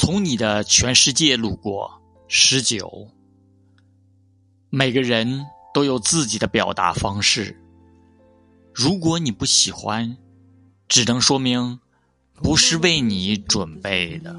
从你的全世界路过十九每个人都有自己的表达方式。如果你不喜欢只能说明不是为你准备的。